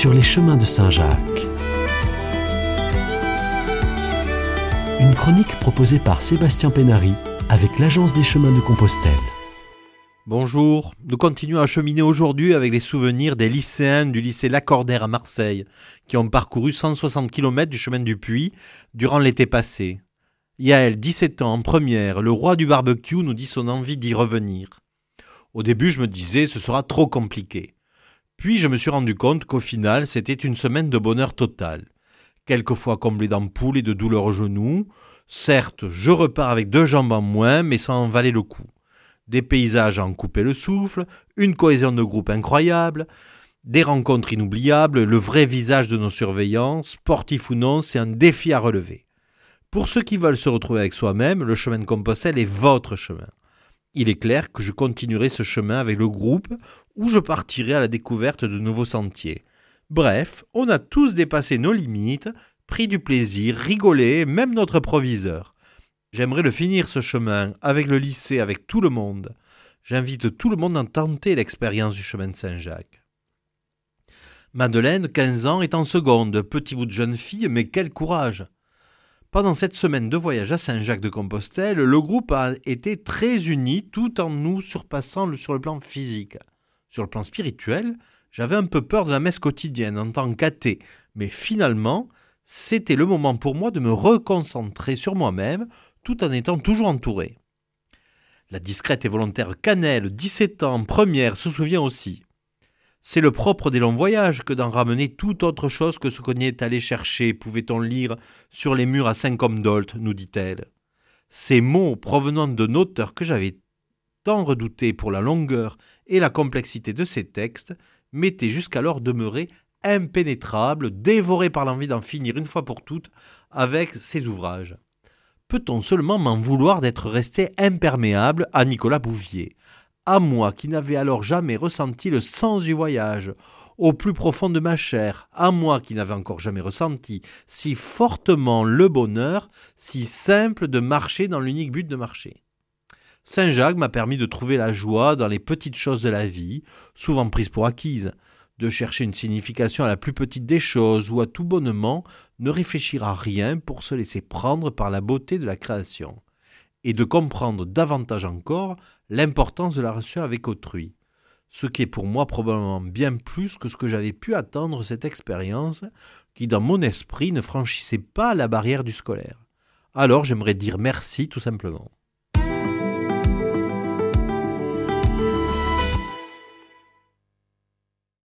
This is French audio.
sur les chemins de Saint-Jacques. Une chronique proposée par Sébastien Pénary avec l'Agence des chemins de Compostelle. Bonjour, nous continuons à cheminer aujourd'hui avec les souvenirs des lycéens du lycée Lacordaire à Marseille, qui ont parcouru 160 km du chemin du Puy durant l'été passé. Yael, 17 ans, en première, le roi du barbecue, nous dit son envie d'y revenir. Au début, je me disais, ce sera trop compliqué. Puis je me suis rendu compte qu'au final, c'était une semaine de bonheur total. Quelquefois comblé d'ampoules et de douleurs aux genoux. Certes, je repars avec deux jambes en moins, mais ça en valait le coup. Des paysages à en couper le souffle, une cohésion de groupe incroyable, des rencontres inoubliables, le vrai visage de nos surveillants, sportifs ou non, c'est un défi à relever. Pour ceux qui veulent se retrouver avec soi-même, le chemin de Compostelle est votre chemin. Il est clair que je continuerai ce chemin avec le groupe ou je partirai à la découverte de nouveaux sentiers. Bref, on a tous dépassé nos limites, pris du plaisir, rigolé, même notre proviseur. J'aimerais le finir ce chemin, avec le lycée, avec tout le monde. J'invite tout le monde à tenter l'expérience du chemin de Saint-Jacques. Madeleine, 15 ans, est en seconde, petit bout de jeune fille, mais quel courage pendant cette semaine de voyage à Saint-Jacques-de-Compostelle, le groupe a été très uni tout en nous surpassant sur le plan physique. Sur le plan spirituel, j'avais un peu peur de la messe quotidienne en tant qu'athée, mais finalement, c'était le moment pour moi de me reconcentrer sur moi-même tout en étant toujours entouré. La discrète et volontaire Cannelle, 17 ans, première, se souvient aussi. C'est le propre des longs voyages que d'en ramener tout autre chose que ce qu'on y est allé chercher, pouvait-on lire sur les murs à cinq hommes d'Olt, nous dit-elle. Ces mots provenant d'un auteur que j'avais tant redouté pour la longueur et la complexité de ses textes m'étaient jusqu'alors demeurés impénétrables, dévorés par l'envie d'en finir une fois pour toutes avec ses ouvrages. Peut-on seulement m'en vouloir d'être resté imperméable à Nicolas Bouvier? À moi qui n'avais alors jamais ressenti le sens du voyage, au plus profond de ma chair, à moi qui n'avais encore jamais ressenti si fortement le bonheur, si simple de marcher dans l'unique but de marcher. Saint-Jacques m'a permis de trouver la joie dans les petites choses de la vie, souvent prises pour acquises, de chercher une signification à la plus petite des choses ou à tout bonnement ne réfléchir à rien pour se laisser prendre par la beauté de la création, et de comprendre davantage encore l'importance de la relation avec autrui, ce qui est pour moi probablement bien plus que ce que j'avais pu attendre cette expérience qui dans mon esprit ne franchissait pas la barrière du scolaire. Alors j'aimerais dire merci tout simplement.